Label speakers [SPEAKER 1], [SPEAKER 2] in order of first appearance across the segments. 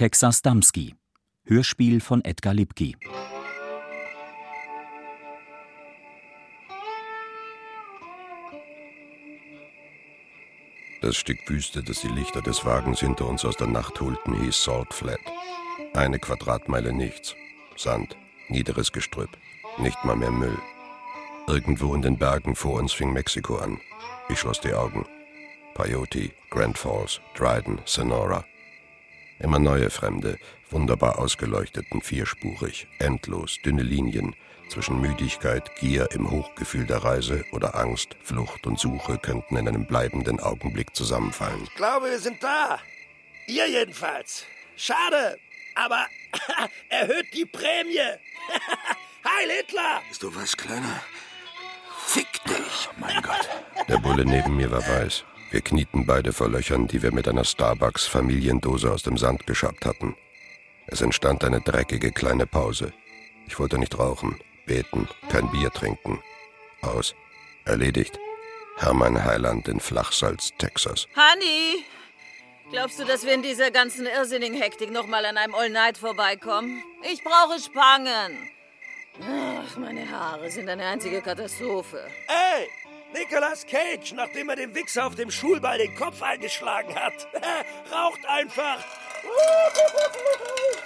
[SPEAKER 1] Texas Damski. Hörspiel von Edgar Lipki.
[SPEAKER 2] Das Stück Wüste, das die Lichter des Wagens hinter uns aus der Nacht holten, hieß Salt Flat. Eine Quadratmeile nichts. Sand, niederes Gestrüpp, nicht mal mehr Müll. Irgendwo in den Bergen vor uns fing Mexiko an. Ich schloss die Augen. Peyote, Grand Falls, Dryden, Sonora. Immer neue Fremde, wunderbar ausgeleuchteten, vierspurig, endlos, dünne Linien, zwischen Müdigkeit, Gier im Hochgefühl der Reise oder Angst, Flucht und Suche könnten in einem bleibenden Augenblick zusammenfallen.
[SPEAKER 3] Ich glaube, wir sind da. Ihr jedenfalls. Schade, aber erhöht die Prämie. Heil Hitler!
[SPEAKER 4] Bist du was, Kleiner? Fick dich, mein Gott.
[SPEAKER 2] Der Bulle neben mir war weiß. Wir knieten beide vor Löchern, die wir mit einer Starbucks-Familiendose aus dem Sand geschabt hatten. Es entstand eine dreckige kleine Pause. Ich wollte nicht rauchen, beten, kein Bier trinken. Aus. Erledigt. Hermann Heiland in Flachsalz, Texas.
[SPEAKER 5] Honey, glaubst du, dass wir in dieser ganzen irrsinnigen Hektik noch mal an einem All Night vorbeikommen? Ich brauche Spangen. Ach, meine Haare sind eine einzige Katastrophe.
[SPEAKER 3] Ey, Nicolas Cage, nachdem er dem Wichser auf dem Schulball den Kopf eingeschlagen hat, raucht einfach.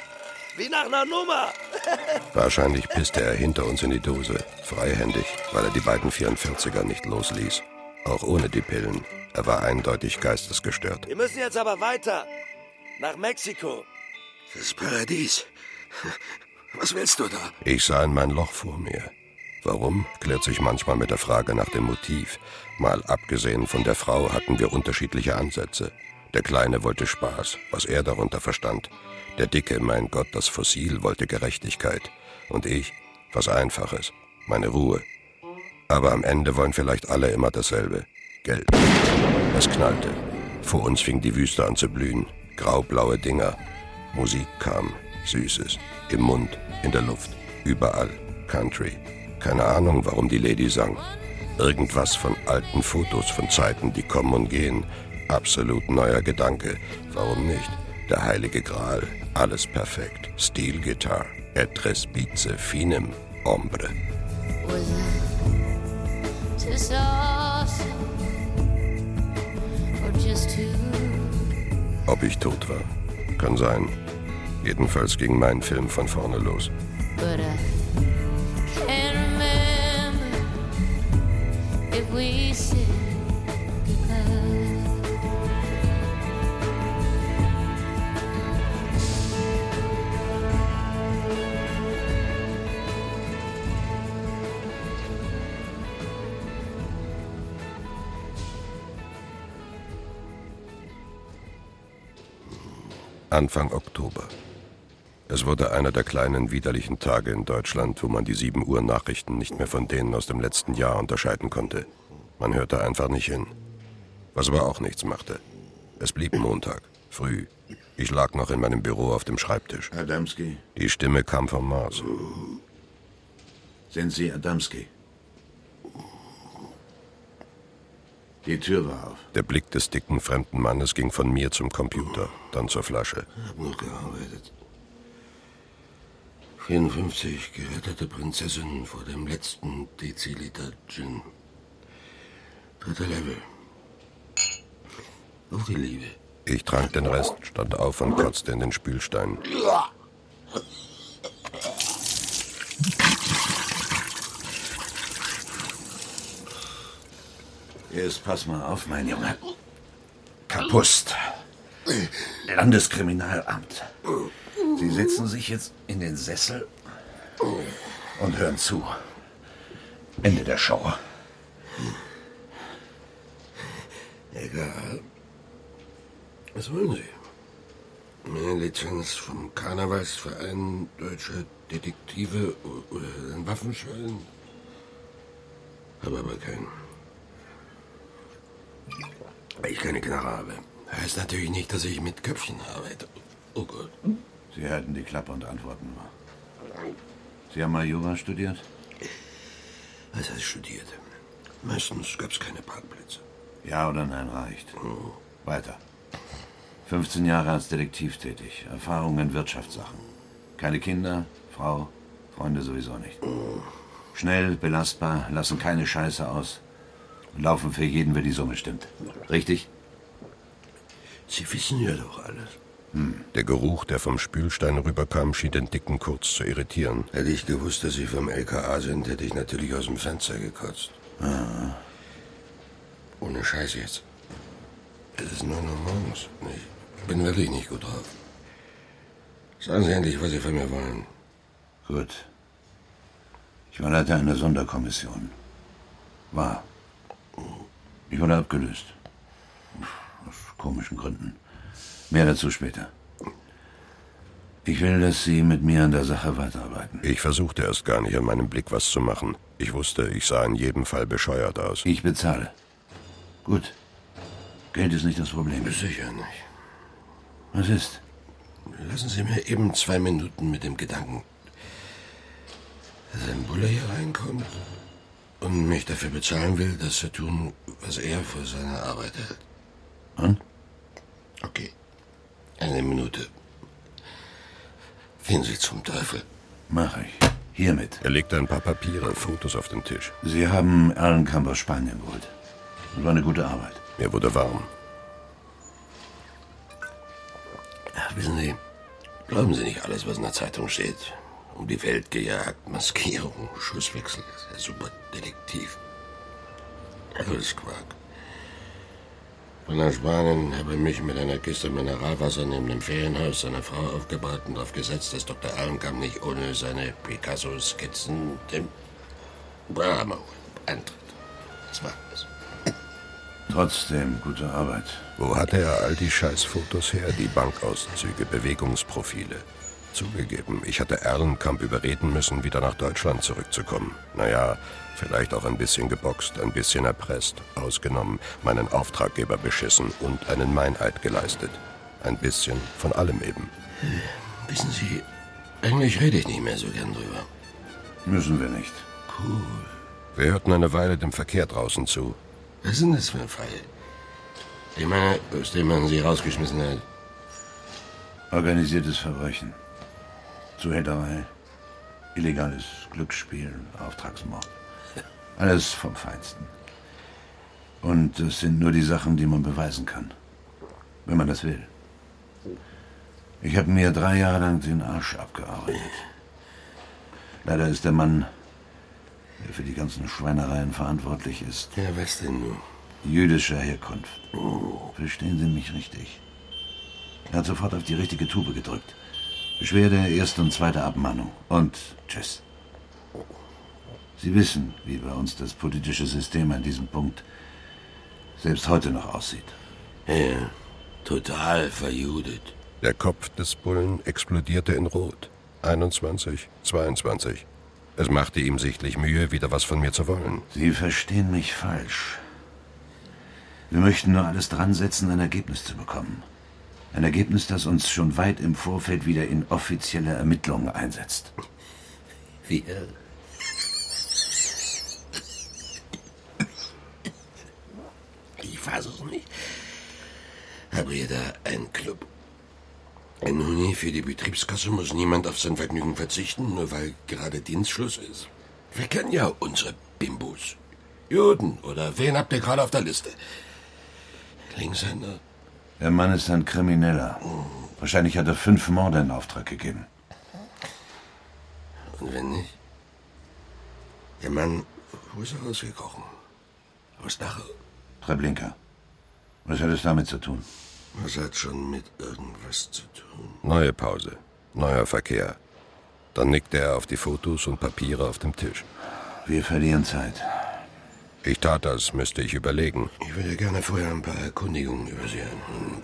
[SPEAKER 3] Wie nach einer Nummer.
[SPEAKER 2] Wahrscheinlich pisste er hinter uns in die Dose, freihändig, weil er die beiden 44er nicht losließ. Auch ohne die Pillen. Er war eindeutig geistesgestört.
[SPEAKER 3] Wir müssen jetzt aber weiter. Nach Mexiko.
[SPEAKER 4] Das Paradies. Was willst du da?
[SPEAKER 2] Ich sah in mein Loch vor mir. Warum, klärt sich manchmal mit der Frage nach dem Motiv. Mal abgesehen von der Frau hatten wir unterschiedliche Ansätze. Der Kleine wollte Spaß, was er darunter verstand. Der Dicke, mein Gott, das Fossil, wollte Gerechtigkeit. Und ich, was Einfaches, meine Ruhe. Aber am Ende wollen vielleicht alle immer dasselbe. Geld. Es knallte. Vor uns fing die Wüste an zu blühen. Graublaue Dinger. Musik kam. Süßes. Im Mund, in der Luft, überall. Country. Keine Ahnung, warum die Lady sang. Irgendwas von alten Fotos von Zeiten, die kommen und gehen. Absolut neuer Gedanke. Warum nicht? Der heilige Gral. Alles perfekt. Steel Guitar. Etres bize finem hombre. Ob ich tot war? Kann sein. Jedenfalls ging mein Film von vorne los. But I Anfang Oktober. Es wurde einer der kleinen widerlichen Tage in Deutschland, wo man die 7 Uhr Nachrichten nicht mehr von denen aus dem letzten Jahr unterscheiden konnte. Man hörte einfach nicht hin. Was aber auch nichts machte. Es blieb Montag, früh. Ich lag noch in meinem Büro auf dem Schreibtisch.
[SPEAKER 4] Adamski?
[SPEAKER 2] Die Stimme kam vom Mars.
[SPEAKER 4] Sind Sie Adamski? Die Tür war auf.
[SPEAKER 2] Der Blick des dicken fremden Mannes ging von mir zum Computer, dann zur Flasche.
[SPEAKER 4] Ich hab noch gearbeitet. 54 gerettete Prinzessinnen vor dem letzten Deziliter Gin. Dritter Level. Auf die Liebe.
[SPEAKER 2] Ich trank den Rest, stand auf und kotzte in den Spülstein.
[SPEAKER 4] Jetzt pass mal auf, mein Junge. Kapust. Landeskriminalamt. Sie setzen sich jetzt in den Sessel und hören zu. Ende der Show.
[SPEAKER 2] Egal. Was wollen Sie? Eine Lizenz vom Karnevalsverein Deutsche Detektive oder einen Waffenschein? Habe aber keinen. Weil ich keine Knarre habe. Heißt natürlich nicht, dass ich mit Köpfchen arbeite. Oh Gott.
[SPEAKER 4] Sie halten die Klappe und antworten nur. Sie haben mal Jura studiert?
[SPEAKER 2] Was heißt studiert? Meistens gab es keine Parkplätze.
[SPEAKER 4] Ja oder nein reicht.
[SPEAKER 2] Oh.
[SPEAKER 4] Weiter. 15 Jahre als Detektiv tätig. Erfahrung in Wirtschaftssachen. Keine Kinder, Frau, Freunde sowieso nicht. Schnell, belastbar, lassen keine Scheiße aus und laufen für jeden, wer die Summe stimmt. Richtig?
[SPEAKER 3] Sie wissen ja doch alles.
[SPEAKER 2] Der Geruch, der vom Spülstein rüberkam, schien den Dicken kurz zu irritieren.
[SPEAKER 3] Hätte ich gewusst, dass Sie vom LKA sind, hätte ich natürlich aus dem Fenster gekotzt. Ohne Scheiß jetzt. Es ist neun Uhr morgens. Ich bin wirklich nicht gut drauf. Sagen Sie endlich, was Sie von mir wollen.
[SPEAKER 4] Gut. Ich war Leiter einer Sonderkommission. War. Ich wurde abgelöst. Aus komischen Gründen. Mehr dazu später. Ich will, dass Sie mit mir an der Sache weiterarbeiten.
[SPEAKER 2] Ich versuchte erst gar nicht an meinem Blick was zu machen. Ich wusste, ich sah in jedem Fall bescheuert aus.
[SPEAKER 4] Ich bezahle. Gut. Geld ist nicht das Problem.
[SPEAKER 3] Sicher nicht.
[SPEAKER 4] Was ist?
[SPEAKER 3] Lassen Sie mir eben zwei Minuten mit dem Gedanken, dass ein Bulle hier reinkommt und mich dafür bezahlen will, das zu tun, was er für seine Arbeit hält.
[SPEAKER 4] Und?
[SPEAKER 3] Okay. Eine Minute. Gehen Sie zum Teufel.
[SPEAKER 4] Mach ich. Hiermit.
[SPEAKER 2] Er legte ein paar Papiere, Fotos auf den Tisch.
[SPEAKER 4] Sie haben Erlenkamp aus Spanien geholt. Das war eine gute Arbeit.
[SPEAKER 2] Mir wurde warm.
[SPEAKER 3] Ach, wissen Sie, glauben Sie nicht alles, was in der Zeitung steht. Um die Welt gejagt, Maskierung, Schusswechsel. Der Superdetektiv. Alles Quark. Bin nach Spanien, habe mich mit einer Kiste Mineralwasser neben dem Ferienhaus seiner Frau aufgebaut und darauf gesetzt, dass Dr. Allenkamp nicht ohne seine Picasso-Skizzen dem Brahmo antritt. Das war es.
[SPEAKER 4] Trotzdem gute Arbeit.
[SPEAKER 2] Wo hatte er all die Scheißfotos her? Die Bankauszüge, Bewegungsprofile. Zugegeben, ich hatte Erlenkamp überreden müssen, wieder nach Deutschland zurückzukommen. Naja, vielleicht auch ein bisschen geboxt, ein bisschen erpresst, ausgenommen, meinen Auftraggeber beschissen und einen Meineid geleistet. Ein bisschen von allem eben.
[SPEAKER 3] Wissen Sie, eigentlich rede ich nicht mehr so gern drüber.
[SPEAKER 4] Müssen wir nicht.
[SPEAKER 2] Wir hörten eine Weile dem Verkehr draußen zu.
[SPEAKER 3] Was ist denn das für ein Fall? Ich meine, aus dem man Sie rausgeschmissen hat.
[SPEAKER 4] Organisiertes Verbrechen. Zuhälterei. Illegales Glücksspiel. Auftragsmord. Alles vom Feinsten. Und es sind nur die Sachen, die man beweisen kann. Wenn man das will. Ich habe mir drei Jahre lang den Arsch abgearbeitet. Leider ist der Mann, der für die ganzen Schweinereien verantwortlich ist,
[SPEAKER 3] Ja, was denn nun?
[SPEAKER 4] jüdischer Herkunft. Verstehen Sie mich richtig? Er hat sofort auf die richtige Tube gedrückt. Beschwerde, erste und zweite Abmahnung. Und tschüss. Sie wissen, wie bei uns das politische System an diesem Punkt selbst heute noch aussieht.
[SPEAKER 3] Ja, total verjudet.
[SPEAKER 2] Der Kopf des Bullen explodierte in Rot. 21, 22. Es machte ihm sichtlich Mühe, wieder was von mir zu wollen.
[SPEAKER 4] Sie verstehen mich falsch. Wir möchten nur alles dran setzen, ein Ergebnis zu bekommen. Ein Ergebnis, das uns schon weit im Vorfeld wieder in offizielle Ermittlungen einsetzt.
[SPEAKER 3] Wir. Ich fasse es nicht. Habe ihr da einen Club? Ein Huni für die Betriebskasse muss niemand auf sein Vergnügen verzichten, nur weil gerade Dienstschluss ist. Wir kennen ja unsere Bimbos. Juden oder wen habt ihr gerade auf der Liste? Linkshänder?
[SPEAKER 4] Der Mann ist ein Krimineller. Wahrscheinlich hat er fünf Morde in Auftrag gegeben.
[SPEAKER 3] Und wenn nicht? Der Mann, wo ist er rausgekrochen? Aus Dachau?
[SPEAKER 4] Treblinka. Was hat es damit zu tun?
[SPEAKER 3] Was hat schon mit irgendwas zu tun?
[SPEAKER 2] Neue Pause. Neuer Verkehr. Dann nickte er auf die Fotos und Papiere auf dem Tisch.
[SPEAKER 4] Wir verlieren Zeit.
[SPEAKER 2] Ich tat das, müsste ich überlegen.
[SPEAKER 3] Ich würde gerne vorher ein paar Erkundigungen über Sie haben.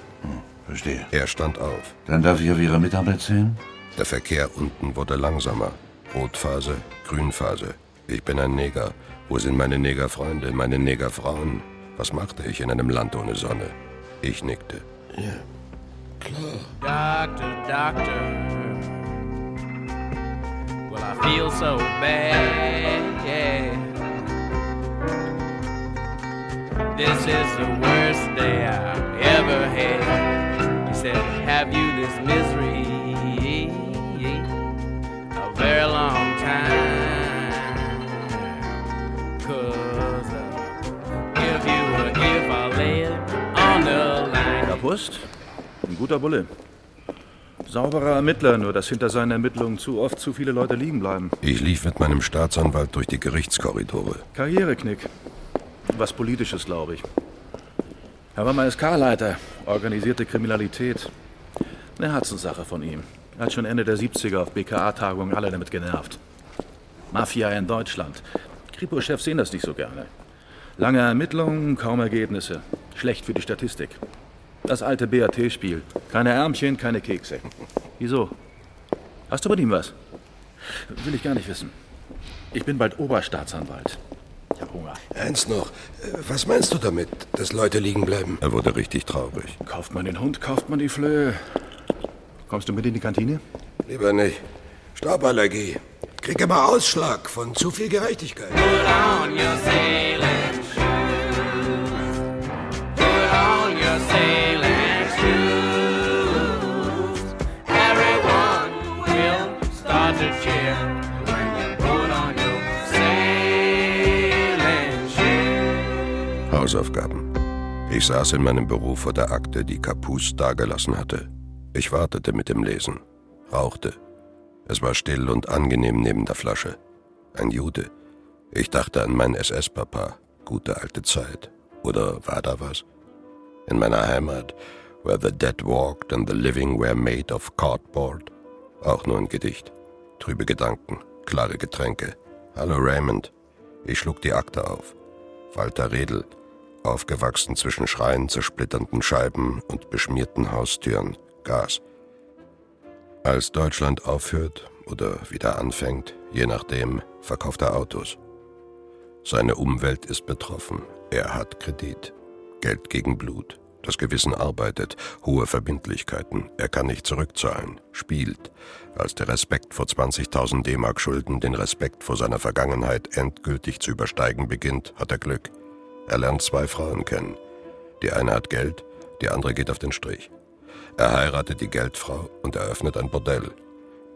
[SPEAKER 4] Verstehe.
[SPEAKER 2] Er stand auf.
[SPEAKER 4] Dann darf ich auf Ihre Mitarbeit zählen?
[SPEAKER 2] Der Verkehr unten wurde langsamer. Rotphase, Grünphase. Ich bin ein Neger. Wo sind meine Negerfreunde, meine Negerfrauen? Was machte ich in einem Land ohne Sonne? Ich nickte.
[SPEAKER 3] Klar.
[SPEAKER 6] Doctor, doctor. Well, I feel so bad, yeah. This is the worst day I've ever had. You said, Have you this misery? A very long time. Cause
[SPEAKER 7] Kapust? Ein guter Bulle. Sauberer Ermittler, nur dass hinter seinen Ermittlungen zu oft zu viele Leute liegen bleiben.
[SPEAKER 2] Ich lief mit meinem Staatsanwalt durch die Gerichtskorridore.
[SPEAKER 7] Karriereknick. Was Politisches, glaube ich. Er war mal SK-Leiter, organisierte Kriminalität. Eine Herzenssache von ihm. Er hat schon Ende der 70er auf BKA-Tagungen alle damit genervt. Mafia in Deutschland. Kripo-Chefs sehen das nicht so gerne. Lange Ermittlungen, kaum Ergebnisse. Schlecht für die Statistik. Das alte BAT-Spiel. Keine Ärmchen, keine Kekse. Wieso? Hast du mit ihm was? Will ich gar nicht wissen. Ich bin bald Oberstaatsanwalt. Ich hab Hunger.
[SPEAKER 3] Eins noch. Was meinst du damit, dass Leute liegen bleiben?
[SPEAKER 2] Er wurde richtig traurig.
[SPEAKER 7] Kauft man den Hund, kauft man die Flöhe. Kommst du mit in die Kantine?
[SPEAKER 3] Lieber nicht. Stauballergie. Krieg immer Ausschlag von zu viel Gerechtigkeit.
[SPEAKER 6] Put on your sailing
[SPEAKER 2] Hausaufgaben. Ich saß in meinem Büro vor der Akte, die Kapus dagelassen hatte. Ich wartete mit dem Lesen, rauchte. Es war still und angenehm neben der Flasche. Ein Jude. Ich dachte an meinen SS-Papa. Gute alte Zeit. Oder war da was? In meiner Heimat, where the dead walked and the living were made of cardboard. Auch nur ein Gedicht. Trübe Gedanken, klare Getränke. Hallo Raymond. Ich schlug die Akte auf. Walter Redl, aufgewachsen zwischen Schreien, zersplitternden Scheiben und beschmierten Haustüren, Gas. Als Deutschland aufhört oder wieder anfängt, je nachdem, verkauft er Autos. Seine Umwelt ist betroffen. Er hat Kredit. Geld gegen Blut. Das Gewissen arbeitet, hohe Verbindlichkeiten. Er kann nicht zurückzahlen, spielt. Als der Respekt vor 20.000 D-Mark Schulden den Respekt vor seiner Vergangenheit endgültig zu übersteigen beginnt, hat er Glück. Er lernt zwei Frauen kennen. Die eine hat Geld, die andere geht auf den Strich. Er heiratet die Geldfrau und eröffnet ein Bordell.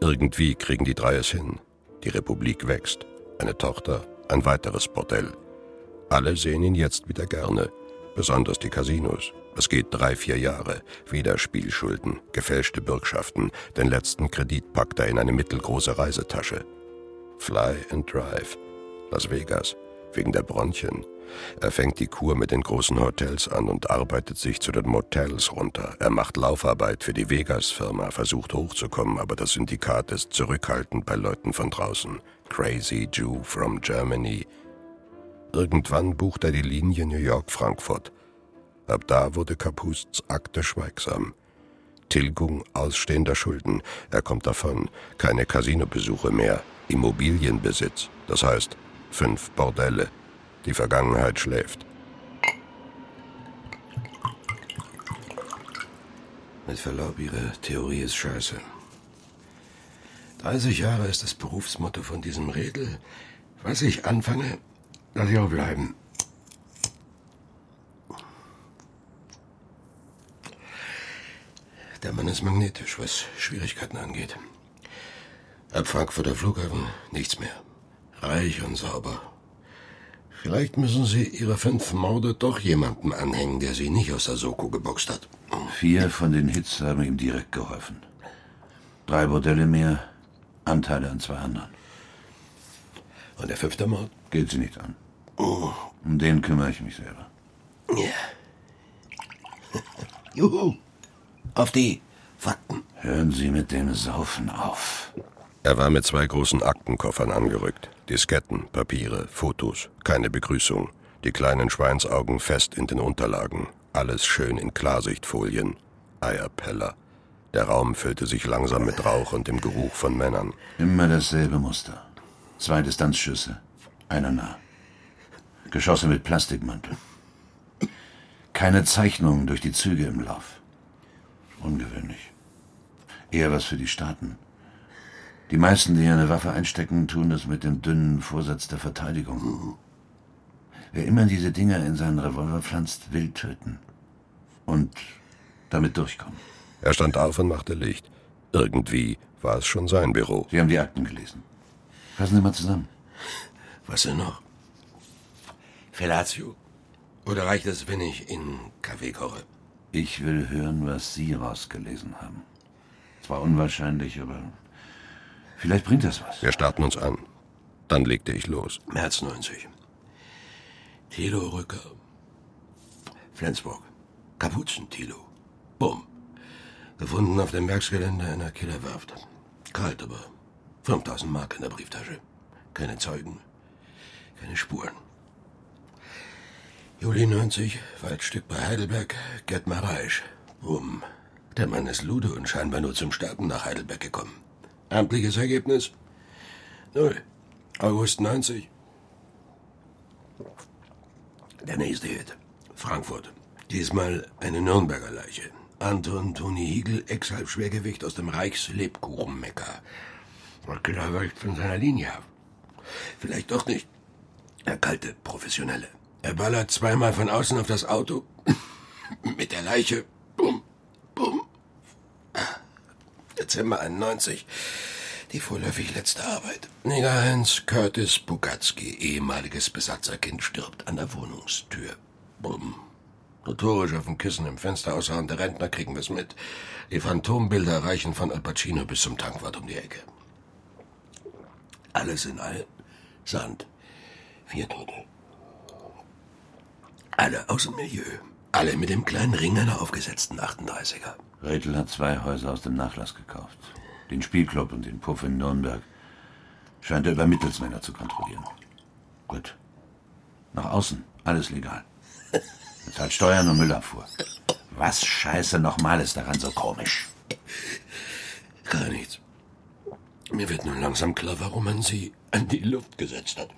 [SPEAKER 2] Irgendwie kriegen die drei es hin. Die Republik wächst. Eine Tochter, ein weiteres Bordell. Alle sehen ihn jetzt wieder gerne. Besonders die Casinos. Es geht drei, vier Jahre. Wieder Spielschulden, gefälschte Bürgschaften. Den letzten Kredit packt er in eine mittelgroße Reisetasche. Fly and Drive. Las Vegas. Wegen der Bronchien. Er fängt die Kur mit den großen Hotels an und arbeitet sich zu den Motels runter. Er macht Laufarbeit für die Vegas-Firma, versucht hochzukommen, aber das Syndikat ist zurückhaltend bei Leuten von draußen. Crazy Jew from Germany. Irgendwann bucht er die Linie New York-Frankfurt. Ab da wurde Kapusts Akte schweigsam. Tilgung ausstehender Schulden. Er kommt davon. Keine Casinobesuche mehr. Immobilienbesitz. Das heißt, fünf Bordelle. Die Vergangenheit schläft.
[SPEAKER 3] Mit Verlaub, Ihre Theorie ist scheiße. 30 Jahre ist das Berufsmotto von diesem Redel. Was ich anfange, lass ich auch bleiben. Der Mann ist magnetisch, was Schwierigkeiten angeht. Ab Frankfurter Flughafen nichts mehr. Reich und sauber. Vielleicht müssen Sie Ihre fünf Morde doch jemandem anhängen, der Sie nicht aus der Soko geboxt hat.
[SPEAKER 4] Vier von den Hits haben ihm direkt geholfen. Drei Bordelle mehr, Anteile an zwei anderen.
[SPEAKER 3] Und der fünfte Mord?
[SPEAKER 4] Geht sie nicht an. Um den kümmere ich mich selber.
[SPEAKER 3] Ja. Juhu. Auf die Fakten.
[SPEAKER 4] Hören Sie mit dem Saufen auf.
[SPEAKER 2] Er war mit zwei großen Aktenkoffern angerückt. Disketten, Papiere, Fotos, keine Begrüßung. Die kleinen Schweinsaugen fest in den Unterlagen. Alles schön in Klarsichtfolien. Eierpeller. Der Raum füllte sich langsam mit Rauch und dem Geruch von Männern.
[SPEAKER 4] Immer dasselbe Muster. Zwei Distanzschüsse, einer nah. Geschosse mit Plastikmantel. Keine Zeichnungen durch die Züge im Lauf. Ungewöhnlich. Eher was für die Staaten. Die meisten, die eine Waffe einstecken, tun das mit dem dünnen Vorsatz der Verteidigung. Wer immer diese Dinger in seinen Revolver pflanzt, will töten. Und damit durchkommen.
[SPEAKER 2] Er stand auf und machte Licht. Irgendwie war es schon sein Büro.
[SPEAKER 4] Sie haben die Akten gelesen. Fassen Sie mal zusammen.
[SPEAKER 3] Was denn noch? Fellatio? Oder reicht es, wenn ich in Kaffee koche?
[SPEAKER 4] Ich will hören, was Sie rausgelesen haben. Zwar unwahrscheinlich, aber vielleicht bringt das was.
[SPEAKER 2] Wir starrten uns an. Dann legte ich los.
[SPEAKER 3] März 90. Thilo Rücker. Flensburg. Kapuzen-Thilo. Bumm. Gefunden auf dem Werksgelände einer Killerwerft. Kalt, aber 5000 Mark in der Brieftasche. Keine Zeugen. Keine Spuren. Juli 90, Waldstück bei Heidelberg, Gerd Mareisch. Bumm. Der Mann ist Lude und scheinbar nur zum Starten nach Heidelberg gekommen. Amtliches Ergebnis? Null. August 90. Der nächste Hit. Frankfurt. Diesmal eine Nürnberger Leiche. Anton Toni Hiegel, Ex-Halbschwergewicht aus dem Reichslebkuchenmecker. Der Killer weicht von seiner Linie ab. Vielleicht doch nicht. Der kalte Professionelle. Er ballert zweimal von außen auf das Auto. Mit der Leiche. Bumm, bumm. Dezember 91. Die vorläufig letzte Arbeit. Neger Heinz Curtis Bugatski, ehemaliges Besatzerkind, stirbt an der Wohnungstür. Bumm. Notorisch auf dem Kissen im Fenster aushauende Rentner kriegen wir's mit. Die Phantombilder reichen von Al Pacino bis zum Tankwart um die Ecke. Alles in allem Sand. Vier Tote. Alle aus dem Milieu. Alle mit dem kleinen Ring einer aufgesetzten 38er.
[SPEAKER 4] Redl hat zwei Häuser aus dem Nachlass gekauft. Den Spielclub und den Puff in Nürnberg. Scheint er über Mittelsmänner zu kontrollieren. Gut. Nach außen, alles legal. Bezahlt Steuern und Müllabfuhr. Was scheiße nochmal ist daran so komisch?
[SPEAKER 3] Gar nichts. Mir wird nun langsam klar, warum man sie an die Luft gesetzt hat.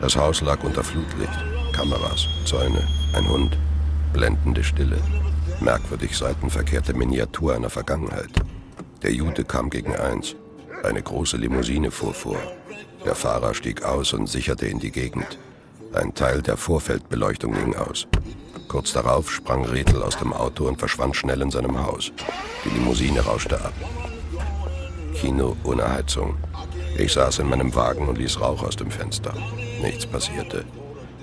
[SPEAKER 2] Das Haus lag unter Flutlicht. Kameras, Zäune, ein Hund, blendende Stille. Merkwürdig seitenverkehrte Miniatur einer Vergangenheit. Der Jude kam gegen eins. Eine große Limousine fuhr vor. Der Fahrer stieg aus und sicherte in die Gegend. Ein Teil der Vorfeldbeleuchtung ging aus. Kurz darauf sprang Redl aus dem Auto und verschwand schnell in seinem Haus. Die Limousine rauschte ab. Kino ohne Heizung. Ich saß in meinem Wagen und ließ Rauch aus dem Fenster. Nichts passierte.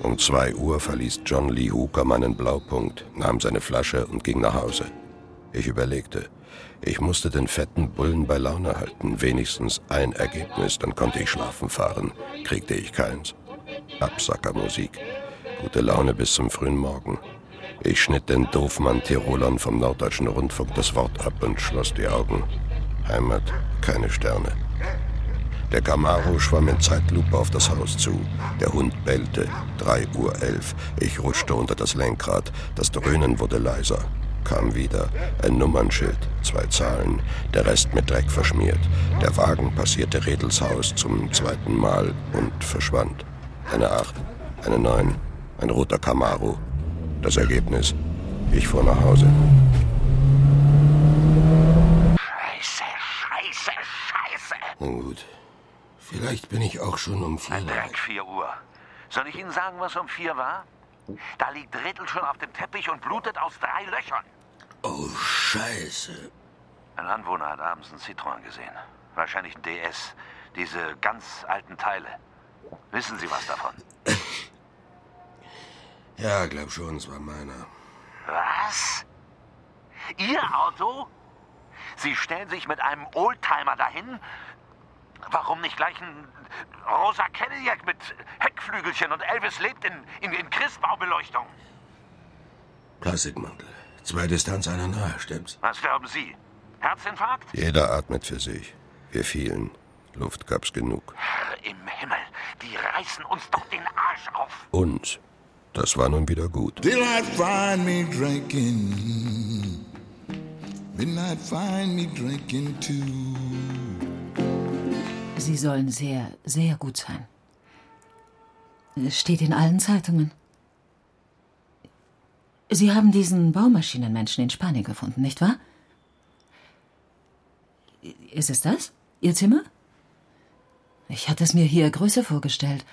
[SPEAKER 2] Um zwei Uhr verließ John Lee Hooker meinen Blaupunkt, nahm seine Flasche und ging nach Hause. Ich überlegte. Ich musste den fetten Bullen bei Laune halten. Wenigstens ein Ergebnis, dann konnte ich schlafen fahren. Kriegte ich keins. Absackermusik. Gute Laune bis zum frühen Morgen. Ich schnitt den Doofmann-Tirolern vom Norddeutschen Rundfunk das Wort ab und schloss die Augen. Heimat, keine Sterne. Der Camaro schwamm in Zeitlupe auf das Haus zu. Der Hund bellte. 3 Uhr elf. Ich rutschte unter das Lenkrad. Das Dröhnen wurde leiser. Kam wieder. Ein Nummernschild. Zwei Zahlen. Der Rest mit Dreck verschmiert. Der Wagen passierte Redels Haus zum zweiten Mal und verschwand. Eine Acht. Eine Neun. Ein roter Camaro. Das Ergebnis. Ich fuhr nach Hause.
[SPEAKER 8] Scheiße, scheiße, scheiße.
[SPEAKER 3] Nun gut. Vielleicht bin ich auch schon um vier
[SPEAKER 8] Ein
[SPEAKER 3] Uhr.
[SPEAKER 8] Dreck, 4 Uhr. Soll ich Ihnen sagen, was um 4 war? Da liegt Riddle schon auf dem Teppich und blutet aus drei Löchern.
[SPEAKER 3] Oh, Scheiße.
[SPEAKER 8] Ein Anwohner hat abends einen Citroën gesehen. Wahrscheinlich ein DS. Diese ganz alten Teile. Wissen Sie was davon?
[SPEAKER 3] Ja, glaub schon, es war meiner.
[SPEAKER 8] Was? Ihr Auto? Sie stellen sich mit einem Oldtimer dahin? Warum nicht gleich ein rosa Cadillac mit Heckflügelchen und Elvis lebt in, in, in Christbaubeleuchtung?
[SPEAKER 3] Plastikmantel. Zwei Distanz, einer nahe, stimmt's?
[SPEAKER 8] Was glauben Sie? Herzinfarkt?
[SPEAKER 2] Jeder atmet für sich. Wir fielen. Luft gab's genug.
[SPEAKER 8] Herr im Himmel, die reißen uns doch den Arsch auf.
[SPEAKER 2] Uns. Das war nun wieder gut.
[SPEAKER 9] Daylight find me drinking. Midnight find me drinking too.
[SPEAKER 10] Sie sollen sehr, sehr gut sein. Es steht in allen Zeitungen. Sie haben diesen Baumaschinenmenschen in Spanien gefunden, nicht wahr? Ist es das? Ihr Zimmer? Ich hatte es mir hier größer vorgestellt.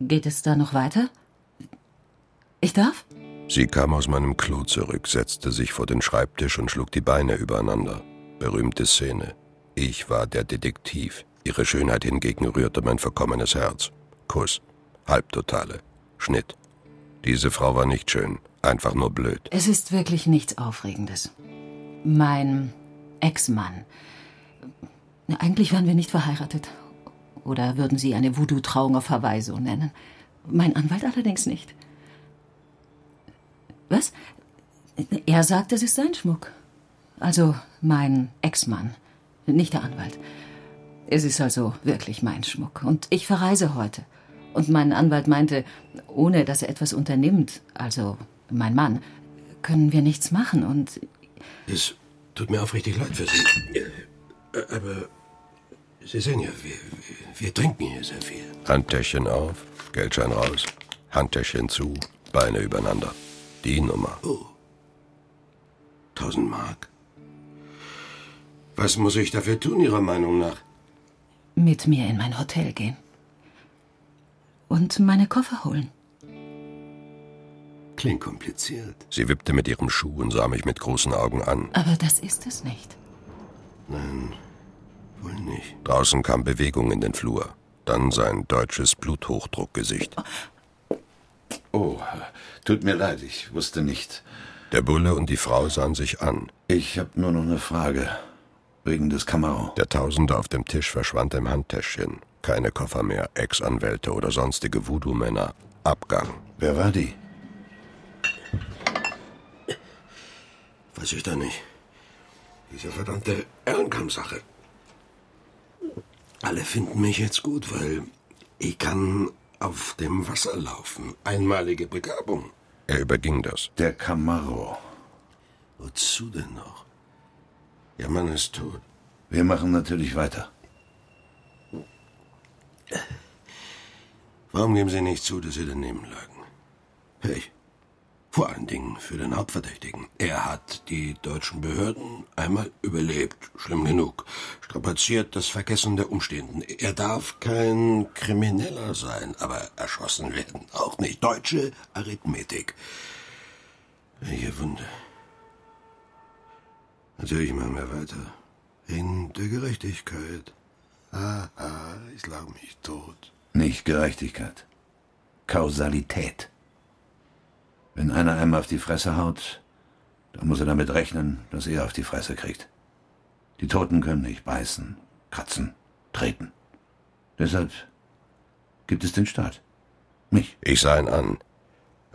[SPEAKER 10] Geht es da noch weiter? Ich darf?
[SPEAKER 2] Sie kam aus meinem Klo zurück, setzte sich vor den Schreibtisch und schlug die Beine übereinander. Berühmte Szene. Ich war der Detektiv. Ihre Schönheit hingegen rührte mein verkommenes Herz. Kuss. Halbtotale. Schnitt. Diese Frau war nicht schön, einfach nur blöd.
[SPEAKER 10] Es ist wirklich nichts Aufregendes. Mein Ex-Mann. Eigentlich waren wir nicht verheiratet. Oder würden Sie eine Voodoo-Trauung auf Hawaii so nennen? Mein Anwalt allerdings nicht. Was? Er sagt, es ist sein Schmuck. Also mein Ex-Mann, nicht der Anwalt. Es ist also wirklich mein Schmuck. Und ich verreise heute. Und mein Anwalt meinte, ohne dass er etwas unternimmt, also mein Mann, können wir nichts machen. Und
[SPEAKER 3] Es tut mir aufrichtig leid für Sie. Äh, Aber Sie sehen ja, wir, wir, wir trinken hier sehr viel.
[SPEAKER 2] Handtäschchen auf, Geldschein raus, Handtäschchen zu, Beine übereinander. Die Nummer.
[SPEAKER 3] Oh. 1000 Mark. Was muss ich dafür tun, Ihrer Meinung nach?
[SPEAKER 10] mit mir in mein Hotel gehen. Und meine Koffer holen.
[SPEAKER 3] Klingt kompliziert.
[SPEAKER 2] Sie wippte mit ihrem Schuh und sah mich mit großen Augen an.
[SPEAKER 10] Aber das ist es nicht.
[SPEAKER 3] Nein, wohl nicht.
[SPEAKER 2] Draußen kam Bewegung in den Flur. Dann sein deutsches Bluthochdruckgesicht.
[SPEAKER 4] Oh, tut mir leid, ich wusste nicht.
[SPEAKER 2] Der Bulle und die Frau sahen sich an.
[SPEAKER 4] Ich habe nur noch eine Frage. Wegen des Camaro.
[SPEAKER 2] Der Tausender auf dem Tisch verschwand im Handtäschchen. Keine Koffer mehr, Ex-Anwälte oder sonstige Voodoo-Männer. Abgang.
[SPEAKER 4] Wer war die?
[SPEAKER 3] Weiß ich da nicht. Diese verdammte Ehrenkampfsache. Alle finden mich jetzt gut, weil ich kann auf dem Wasser laufen. Einmalige Begabung.
[SPEAKER 2] Er überging das.
[SPEAKER 4] Der Camaro.
[SPEAKER 3] Wozu denn noch? Ihr Mann ist tot.
[SPEAKER 4] Wir machen natürlich weiter.
[SPEAKER 3] Warum geben Sie nicht zu, dass Sie daneben lagen? Pech. Vor allen Dingen für den Hauptverdächtigen. Er hat die deutschen Behörden einmal überlebt. Schlimm genug. Strapaziert das Vergessen der Umstehenden. Er darf kein Krimineller sein, aber erschossen werden auch nicht. Deutsche Arithmetik. Welche Wunde. Natürlich machen wir weiter. In der Gerechtigkeit. Haha, ich lag mich tot.
[SPEAKER 4] Nicht Gerechtigkeit. Kausalität. Wenn einer einmal auf die Fresse haut, dann muss er damit rechnen, dass er auf die Fresse kriegt. Die Toten können nicht beißen, kratzen, treten. Deshalb gibt es den Staat. Mich.
[SPEAKER 2] Ich sah ihn an.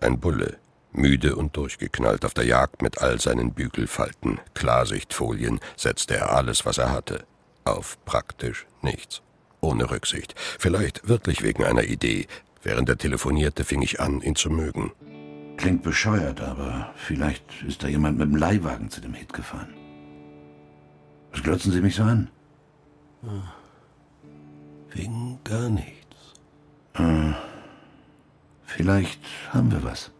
[SPEAKER 2] Ein Bulle, müde und durchgeknallt auf der Jagd mit all seinen Bügelfalten, Klarsichtfolien, setzte er alles, was er hatte. Auf praktisch nichts. Ohne Rücksicht. Vielleicht wirklich wegen einer Idee. Während er telefonierte, fing ich an, ihn zu mögen.
[SPEAKER 4] Klingt bescheuert, aber vielleicht ist da jemand mit dem Leihwagen zu dem Hit gefahren. Was glotzen Sie mich so an?
[SPEAKER 3] Wegen gar nichts.
[SPEAKER 4] Äh, vielleicht haben wir was.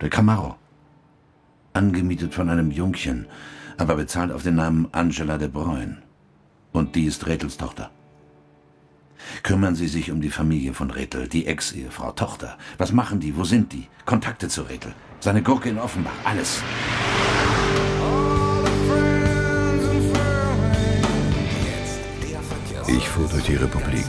[SPEAKER 4] Der Camaro. Angemietet von einem Jungchen, aber bezahlt auf den Namen Angela de Bruyne. Und die ist Retels Tochter. Kümmern Sie sich um die Familie von Rethel, die Ex-Ehefrau, Tochter. Was machen die? Wo sind die? Kontakte zu Rethel. Seine Gurke in Offenbach. Alles.
[SPEAKER 2] Ich fuhr durch die Republik.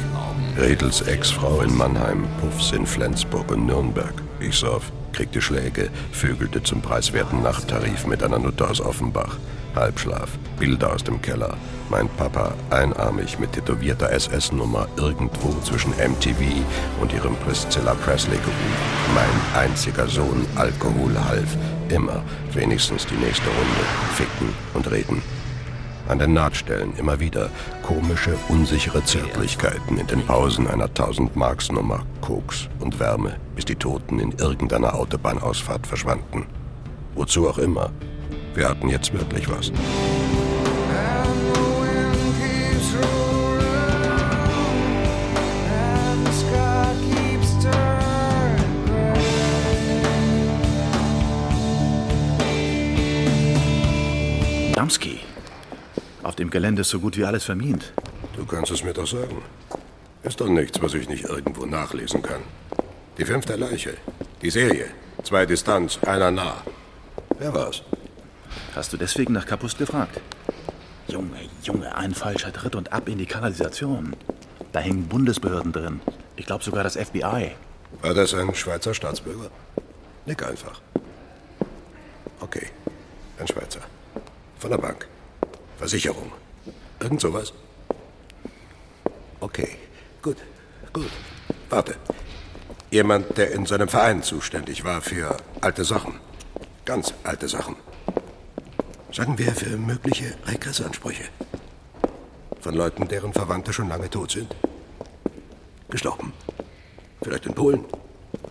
[SPEAKER 2] Redels Ex-Frau in Mannheim, Puffs in Flensburg und Nürnberg. Ich soff, kriegte Schläge, vögelte zum preiswerten Nachttarif mit einer Nutte aus Offenbach. Halbschlaf, Bilder aus dem Keller. Mein Papa, einarmig mit tätowierter SS-Nummer, irgendwo zwischen MTV und ihrem Priscilla Presley gerufen. Mein einziger Sohn, Alkohol half. Immer, wenigstens die nächste Runde. Ficken und reden. An den Nahtstellen immer wieder komische, unsichere Zärtlichkeiten in den Pausen einer 1000-Marks-Nummer, Koks und Wärme, bis die Toten in irgendeiner Autobahnausfahrt verschwanden. Wozu auch immer. Wir hatten jetzt wirklich was.
[SPEAKER 7] Dem Gelände ist so gut wie alles vermint.
[SPEAKER 2] Du kannst es mir doch sagen. Ist doch nichts, was ich nicht irgendwo nachlesen kann. Die fünfte Leiche. Die Serie.
[SPEAKER 3] Zwei Distanz, einer nah. Wer war's?
[SPEAKER 7] Hast du deswegen nach Kapust gefragt? Junge, Junge, ein falscher Tritt und ab in die Kanalisation. Da hängen Bundesbehörden drin. Ich glaube sogar das FBI.
[SPEAKER 3] War das ein Schweizer Staatsbürger? Nick einfach. Okay, ein Schweizer. Von der Bank. Versicherung. Irgend sowas? Okay, gut, gut. Warte. Jemand, der in seinem Verein zuständig war für alte Sachen. Ganz alte Sachen. Sagen wir für mögliche Regressansprüche. Von Leuten, deren Verwandte schon lange tot sind. Gestorben. Vielleicht in Polen.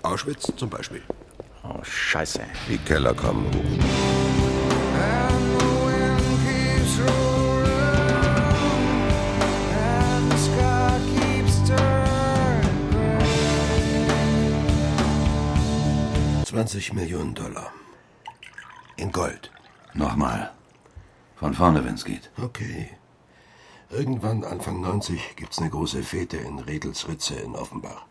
[SPEAKER 3] Auschwitz zum Beispiel.
[SPEAKER 7] Oh, scheiße.
[SPEAKER 3] Die Keller kommen hoch. Zwanzig Millionen Dollar. In Gold.
[SPEAKER 4] Nochmal. Von vorne, wenn's geht.
[SPEAKER 3] Okay. Irgendwann Anfang 90 gibt's eine große Fete in Redels Ritze in Offenbach.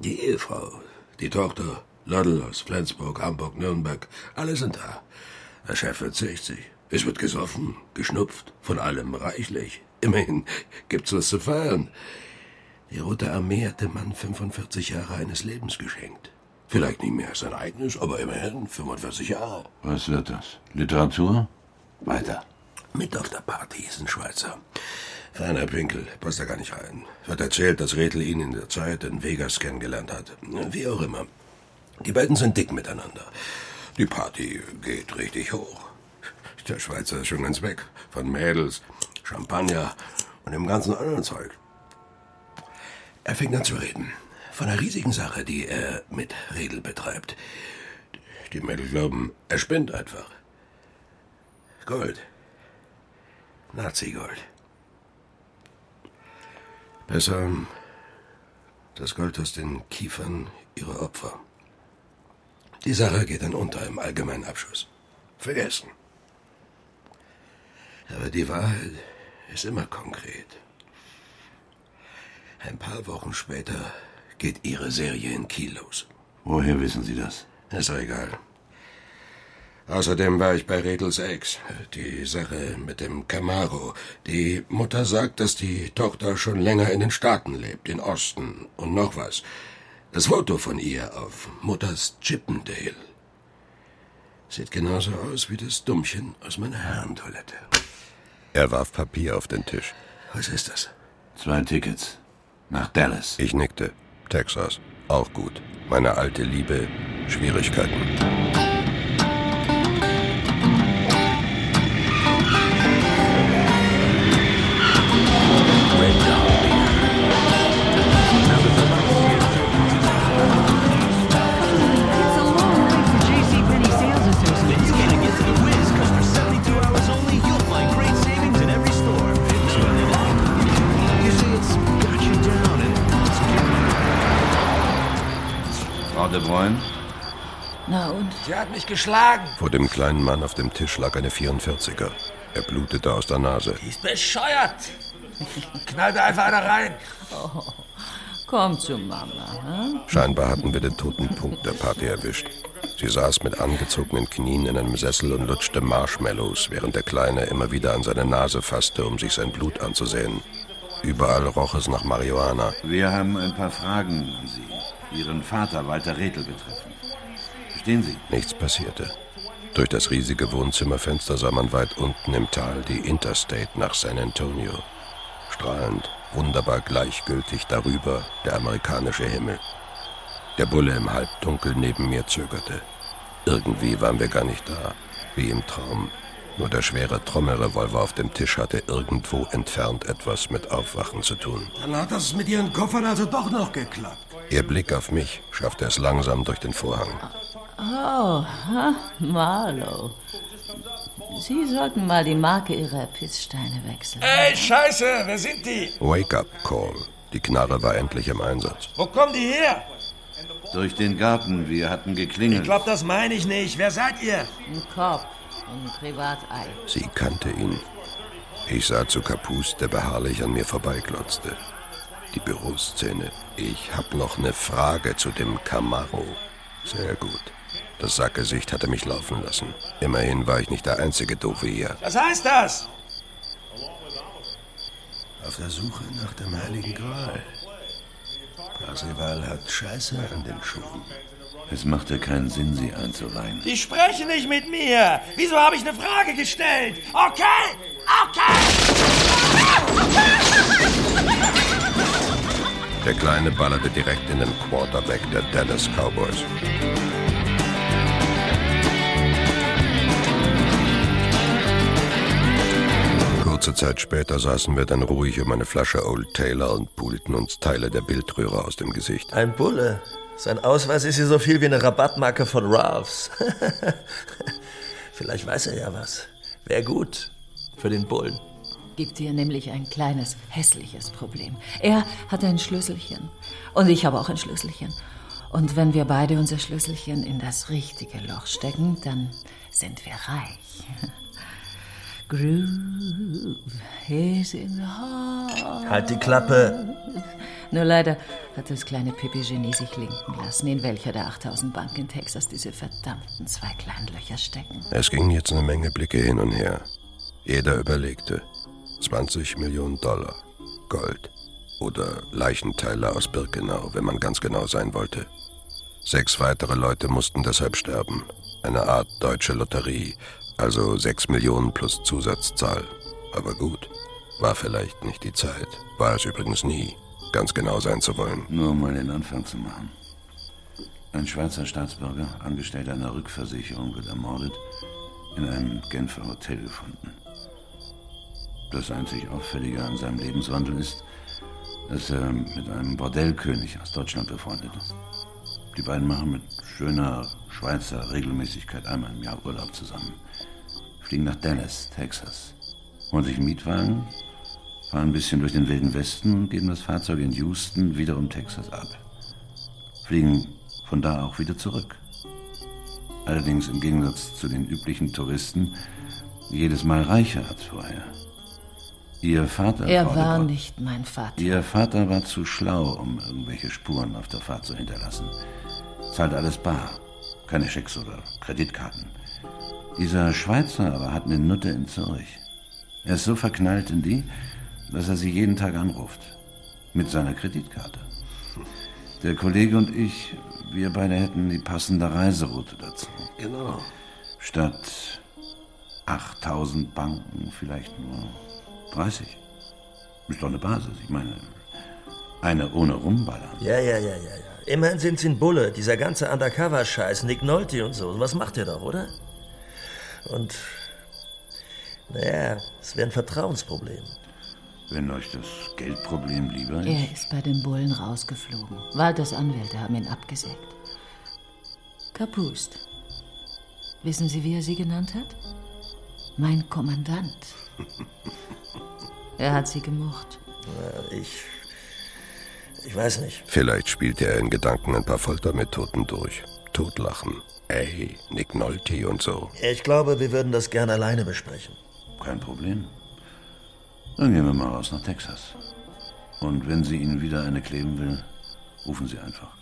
[SPEAKER 3] Die Ehefrau, die Tochter, Loddel aus Flensburg, Hamburg, Nürnberg, alle sind da. Der Chef wird 60. Es wird gesoffen, geschnupft, von allem reichlich. Immerhin gibt's was zu feiern. Die Rote Armee hat dem Mann 45 Jahre eines Lebens geschenkt. Vielleicht nicht mehr als sein eigenes, aber immerhin 45 Jahre.
[SPEAKER 4] Was wird das? Literatur? Weiter.
[SPEAKER 3] Mit auf der Party ist ein Schweizer. Feiner Pinkel, passt da gar nicht rein. Wird erzählt, dass Redl ihn in der Zeit in Vegas kennengelernt hat. Wie auch immer. Die beiden sind dick miteinander. Die Party geht richtig hoch. Der Schweizer ist schon ganz weg. Von Mädels, Champagner und dem ganzen anderen Zeug. Er fängt an zu reden. Von einer riesigen Sache, die er mit Redl betreibt. Die Mädels glauben, er spinnt einfach. Gold. Nazi-Gold. Besser das Gold aus den Kiefern ihrer Opfer. Die Sache geht dann unter im allgemeinen Abschuss. Vergessen. Aber die Wahrheit ist immer konkret. Ein paar Wochen später geht ihre Serie in Kiel los.
[SPEAKER 4] Woher wissen Sie das?
[SPEAKER 3] Ist doch egal. Außerdem war ich bei Redels Ex. Die Sache mit dem Camaro. Die Mutter sagt, dass die Tochter schon länger in den Staaten lebt, in Osten. Und noch was. Das Foto von ihr auf Mutters Chippendale. Sieht genauso aus wie das Dummchen aus meiner Herrentoilette. Er warf Papier auf den Tisch. Was ist das?
[SPEAKER 4] Zwei Tickets. Nach Dallas.
[SPEAKER 3] Ich nickte. Texas. Auch gut. Meine alte Liebe. Schwierigkeiten.
[SPEAKER 4] De Bruyne?
[SPEAKER 10] Na und?
[SPEAKER 11] Sie hat mich geschlagen.
[SPEAKER 3] Vor dem kleinen Mann auf dem Tisch lag eine 44er. Er blutete aus der Nase.
[SPEAKER 11] Die ist bescheuert. Knallte einfach einer rein.
[SPEAKER 10] Oh, komm zu Mama. Hm?
[SPEAKER 3] Scheinbar hatten wir den toten Punkt der Party erwischt. Sie saß mit angezogenen Knien in einem Sessel und lutschte Marshmallows, während der Kleine immer wieder an seine Nase fasste, um sich sein Blut anzusehen. Überall roch es nach Marihuana.
[SPEAKER 4] Wir haben ein paar Fragen an Sie. Ihren Vater Walter Redl betreffen. Verstehen Sie?
[SPEAKER 3] Nichts passierte. Durch das riesige Wohnzimmerfenster sah man weit unten im Tal die Interstate nach San Antonio. Strahlend, wunderbar gleichgültig darüber der amerikanische Himmel. Der Bulle im Halbdunkel neben mir zögerte. Irgendwie waren wir gar nicht da, wie im Traum. Nur der schwere Trommelrevolver auf dem Tisch hatte irgendwo entfernt etwas mit Aufwachen zu tun.
[SPEAKER 11] Dann hat das mit Ihren Koffern also doch noch geklappt.
[SPEAKER 3] Ihr Blick auf mich schaffte es langsam durch den Vorhang.
[SPEAKER 10] Oh, ha, Marlow. Sie sollten mal die Marke Ihrer Pisssteine wechseln.
[SPEAKER 11] Ey, Scheiße, wer sind die?
[SPEAKER 3] Wake-up-Call. Die Knarre war endlich im Einsatz.
[SPEAKER 11] Wo kommen die her?
[SPEAKER 4] Durch den Garten. Wir hatten geklingelt.
[SPEAKER 11] Ich glaube, das meine ich nicht. Wer seid ihr?
[SPEAKER 10] Ein Korb.
[SPEAKER 3] Sie kannte ihn. Ich sah zu Kapus, der beharrlich an mir vorbeiglotzte. Die Büroszene. Ich hab noch eine Frage zu dem Camaro.
[SPEAKER 2] Sehr gut. Das Sackgesicht hatte mich laufen lassen. Immerhin war ich nicht der einzige Doofe hier.
[SPEAKER 12] Was heißt das?
[SPEAKER 3] Auf der Suche nach dem Heiligen Gral. Parsival hat Scheiße an den Schuhen.
[SPEAKER 4] Es machte keinen Sinn, sie einzuweihen.
[SPEAKER 12] Die sprechen nicht mit mir. Wieso habe ich eine Frage gestellt? Okay,
[SPEAKER 2] Der Kleine ballerte direkt in den Quarterback der Dallas Cowboys. Kurze Zeit später saßen wir dann ruhig um eine Flasche Old Taylor und pulten uns Teile der Bildröhre aus dem Gesicht.
[SPEAKER 3] Ein Bulle. Sein Ausweis ist hier so viel wie eine Rabattmarke von Ralphs. Vielleicht weiß er ja was. Wäre gut für den Bullen.
[SPEAKER 10] Gibt hier nämlich ein kleines, hässliches Problem. Er hat ein Schlüsselchen. Und ich habe auch ein Schlüsselchen. Und wenn wir beide unser Schlüsselchen in das richtige Loch stecken, dann sind wir reich. Groove is in the heart.
[SPEAKER 3] Halt die Klappe.
[SPEAKER 10] Nur leider hat das kleine Pipi-Genie sich linken lassen, in welcher der 8000 Bank in Texas diese verdammten zwei kleinen Löcher stecken.
[SPEAKER 2] Es gingen jetzt eine Menge Blicke hin und her. Jeder überlegte. 20 Millionen Dollar. Gold. Oder Leichenteile aus Birkenau, wenn man ganz genau sein wollte. Sechs weitere Leute mussten deshalb sterben. Eine Art deutsche Lotterie. Also sechs Millionen plus Zusatzzahl. Aber gut. War vielleicht nicht die Zeit. War es übrigens nie, ganz genau sein zu wollen.
[SPEAKER 4] Nur um mal den Anfang zu machen. Ein Schweizer Staatsbürger, Angestellter einer Rückversicherung, wird ermordet, in einem Genfer Hotel gefunden. Das einzig Auffällige an seinem Lebenswandel ist, dass er mit einem Bordellkönig aus Deutschland befreundet ist. Die beiden machen mit schöner Schweizer Regelmäßigkeit einmal im Jahr Urlaub zusammen. Fliegen nach Dallas, Texas. Holen sich einen Mietwagen, fahren ein bisschen durch den Wilden Westen und geben das Fahrzeug in Houston wiederum Texas ab. Fliegen von da auch wieder zurück. Allerdings im Gegensatz zu den üblichen Touristen jedes Mal reicher als vorher. Ihr Vater.
[SPEAKER 10] Er war nicht mein Vater.
[SPEAKER 4] Ihr Vater war zu schlau, um irgendwelche Spuren auf der Fahrt zu hinterlassen. Zahlt alles bar. Keine Schecks oder Kreditkarten. Dieser Schweizer aber hat eine Nutte in Zürich. Er ist so verknallt in die, dass er sie jeden Tag anruft. Mit seiner Kreditkarte. Der Kollege und ich, wir beide hätten die passende Reiseroute dazu.
[SPEAKER 3] Genau.
[SPEAKER 4] Statt 8000 Banken vielleicht nur 30. Ist doch eine Basis. Ich meine, eine ohne Rumballern.
[SPEAKER 3] Ja, ja, ja, ja, ja. Immerhin sind sie ein Bulle. Dieser ganze Undercover-Scheiß, Nick Nolte und so. Was macht ihr doch, oder? Und, naja, es wäre ein Vertrauensproblem.
[SPEAKER 4] Wenn euch das Geldproblem lieber ist.
[SPEAKER 10] Er ist bei den Bullen rausgeflogen. Walters Anwälte haben ihn abgesägt. Kapust. Wissen Sie, wie er sie genannt hat? Mein Kommandant. Er hat sie gemocht.
[SPEAKER 3] Ja, ich. Ich weiß nicht.
[SPEAKER 2] Vielleicht spielte er in Gedanken ein paar Foltermethoden durch. Totlachen. Ey, Nick Nolte und so.
[SPEAKER 3] Ich glaube, wir würden das gern alleine besprechen.
[SPEAKER 4] Kein Problem. Dann gehen wir mal raus nach Texas. Und wenn sie Ihnen wieder eine kleben will, rufen Sie einfach.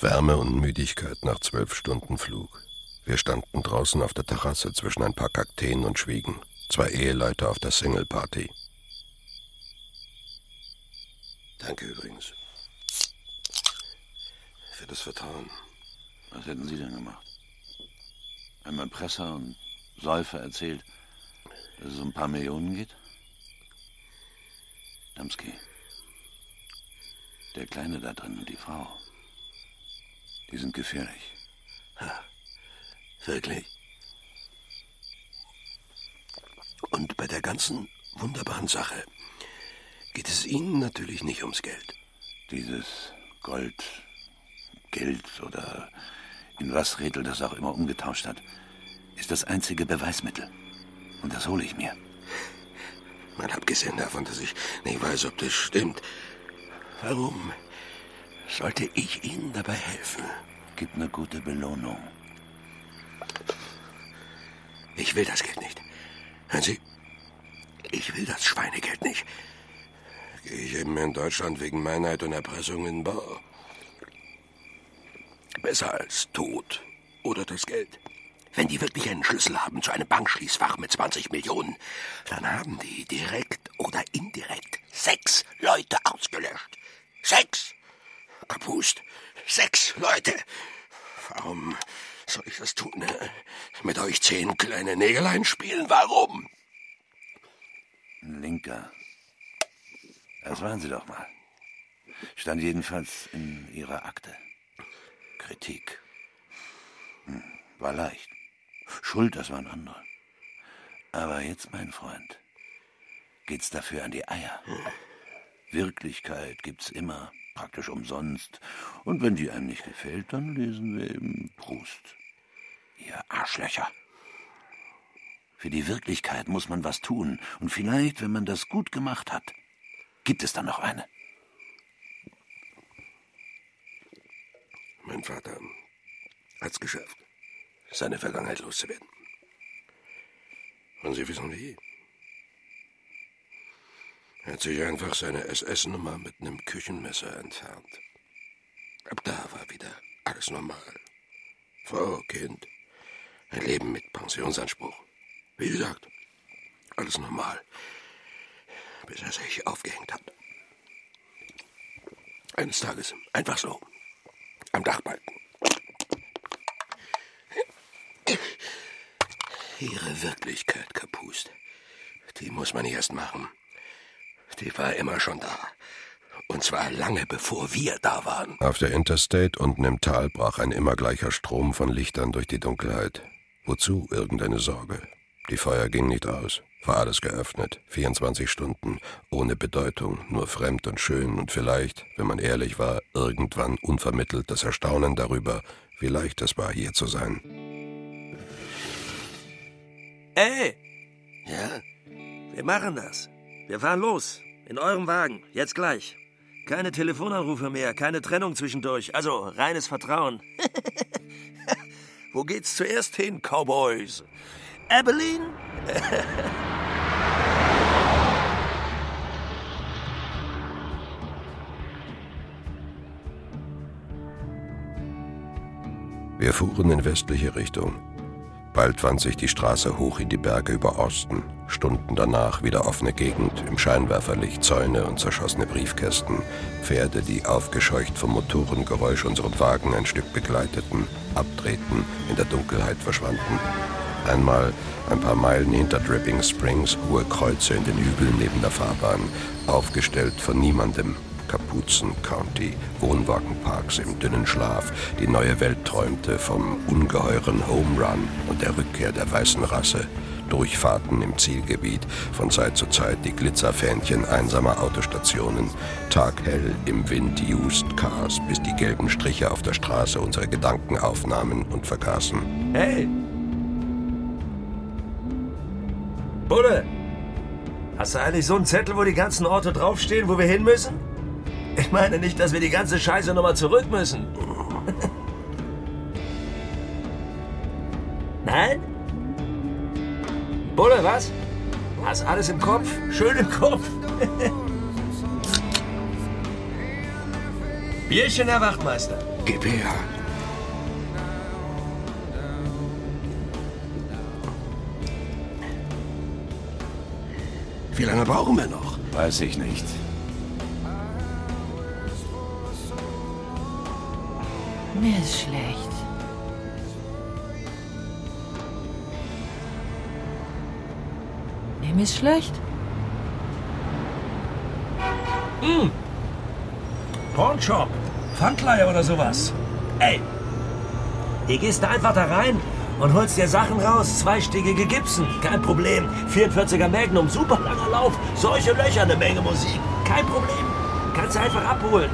[SPEAKER 2] Wärme und Müdigkeit nach zwölf Stunden Flug. Wir standen draußen auf der Terrasse zwischen ein paar Kakteen und schwiegen. Zwei Eheleute auf der Single-Party. Danke übrigens. Für das Vertrauen.
[SPEAKER 4] Was hätten Sie denn gemacht? Einmal Presser und Säufer erzählt, dass es um ein paar Millionen geht? Damski. Der Kleine da drin und die Frau. Die sind gefährlich.
[SPEAKER 2] Wirklich. Und bei der ganzen wunderbaren Sache geht es Ihnen natürlich nicht ums Geld.
[SPEAKER 4] Dieses Gold, Geld oder in was Redel das auch immer umgetauscht hat, ist das einzige Beweismittel. Und das hole ich mir.
[SPEAKER 2] Mal abgesehen davon, dass ich nicht weiß, ob das stimmt. Warum sollte ich Ihnen dabei helfen?
[SPEAKER 4] Gibt eine gute Belohnung.
[SPEAKER 2] Ich will das Geld nicht. Hören Sie, ich will das Schweinegeld nicht.
[SPEAKER 3] gehe ich eben in Deutschland wegen Meinheit und Erpressung in Bau. Besser als Tod oder das Geld. Wenn die wirklich einen Schlüssel haben zu einem Bankschließfach mit 20 Millionen, dann haben die direkt oder indirekt sechs Leute ausgelöscht. Sechs! Kapust, sechs Leute. Warum soll ich das tun? ne? Mit euch zehn kleine Nägelein spielen? Warum?
[SPEAKER 4] Linker. Das waren Sie doch mal. Stand jedenfalls in Ihrer Akte. Kritik. Hm, war leicht. Schuld, das waren andere. Aber jetzt, mein Freund, geht's dafür an die Eier. Wirklichkeit gibt's immer, praktisch umsonst. Und wenn die einem nicht gefällt, dann lesen wir eben Proust. Ihr Arschlöcher. Für die Wirklichkeit muss man was tun. Und vielleicht, wenn man das gut gemacht hat, gibt es dann noch eine.
[SPEAKER 3] Mein Vater hat's geschafft, seine Vergangenheit loszuwerden. Und Sie wissen wie? Er hat sich einfach seine SS-Nummer mit einem Küchenmesser entfernt. Ab da war wieder alles normal. Frau, Kind, ein Leben mit Pensionsanspruch. Wie gesagt, alles normal, bis er sich aufgehängt hat. Eines Tages, einfach so, am Dachbalken. Ihre Wirklichkeit, Kapust, die muss man erst machen. Die war immer schon da. Und zwar lange bevor wir da waren.
[SPEAKER 2] Auf der Interstate unten im Tal brach ein immer gleicher Strom von Lichtern durch die Dunkelheit. Wozu irgendeine Sorge? Die Feuer ging nicht aus. War alles geöffnet. 24 Stunden. Ohne Bedeutung. Nur fremd und schön und vielleicht, wenn man ehrlich war, irgendwann unvermittelt das Erstaunen darüber, wie leicht es war, hier zu sein.
[SPEAKER 11] Ey,
[SPEAKER 3] Ja?
[SPEAKER 11] wir machen das. Wir fahren los. In eurem Wagen. Jetzt gleich. Keine Telefonanrufe mehr, keine Trennung zwischendurch. Also reines Vertrauen. Wo geht's zuerst hin, Cowboys? Abilene?
[SPEAKER 2] Wir fuhren in westliche Richtung. Bald wand sich die Straße hoch in die Berge über Osten. Stunden danach wieder offene Gegend, im Scheinwerferlicht Zäune und zerschossene Briefkästen. Pferde, die aufgescheucht vom Motorengeräusch unseren Wagen ein Stück begleiteten, abdrehten, in der Dunkelheit verschwanden. Einmal, ein paar Meilen hinter Dripping Springs, hohe Kreuze in den Hügeln neben der Fahrbahn, aufgestellt von niemandem, Kapuzen County, Wohnwagenparks im dünnen Schlaf. Die neue Welt träumte vom ungeheuren Home Run und der Rückkehr der weißen Rasse. Durchfahrten im Zielgebiet, von Zeit zu Zeit die Glitzerfähnchen einsamer Autostationen, taghell im Wind Used Cars, bis die gelben Striche auf der Straße unsere Gedanken aufnahmen und vergaßen.
[SPEAKER 11] Hey! Bulle! Hast du eigentlich so einen Zettel, wo die ganzen Orte draufstehen, wo wir hin müssen? Ich meine nicht, dass wir die ganze Scheiße nochmal zurück müssen. Nein? Bulle, was? Hast alles im Kopf? Schön im Kopf. Bierchen, Herr Wachtmeister.
[SPEAKER 3] Gib her. Wie lange brauchen wir noch?
[SPEAKER 4] Weiß ich nicht.
[SPEAKER 10] Mir ist schlecht. Mir ist schlecht.
[SPEAKER 11] Hm. Pornshop. Pfandleihe oder sowas. Ey. Hier gehst du einfach da rein und holst dir Sachen raus. Zweistiegige Gibson. Kein Problem. 44er Magnum. Super langer Lauf. Solche Löcher. Eine Menge Musik. Kein Problem. Kannst du einfach abholen.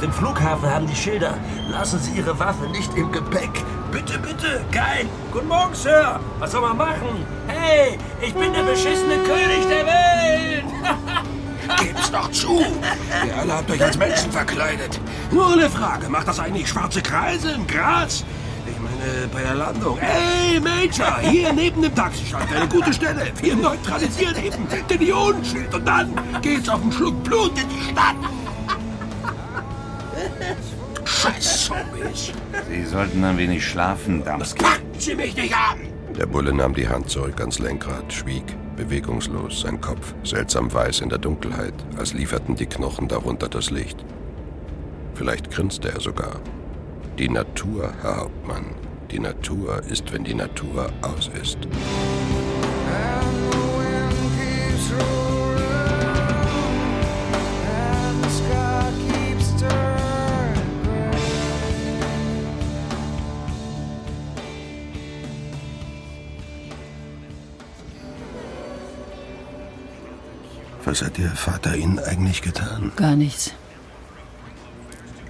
[SPEAKER 11] Dem Flughafen haben die Schilder. Lassen Sie Ihre Waffe nicht im Gepäck. Bitte, bitte. Geil. Guten Morgen, Sir. Was soll man machen? Hey, ich bin der beschissene König der Welt.
[SPEAKER 3] Geb's doch zu! Ihr alle habt euch als Menschen verkleidet. Nur eine Frage, macht das eigentlich schwarze Kreise im Gras? Ich meine, bei der Landung. Ey, Major, hier neben dem Taxistand, eine gute Stelle. Wir neutralisieren eben den Ionenschild und dann geht's auf einen Schluck Blut in die Stadt.
[SPEAKER 4] Sie sollten ein wenig schlafen, Damen.
[SPEAKER 3] Packen Sie mich nicht an!
[SPEAKER 2] Der Bulle nahm die Hand zurück ans Lenkrad, schwieg, bewegungslos, sein Kopf seltsam weiß in der Dunkelheit, als lieferten die Knochen darunter das Licht. Vielleicht grinste er sogar. Die Natur, Herr Hauptmann, die Natur ist, wenn die Natur aus ist.
[SPEAKER 3] Was hat Ihr Vater Ihnen eigentlich getan?
[SPEAKER 10] Gar nichts.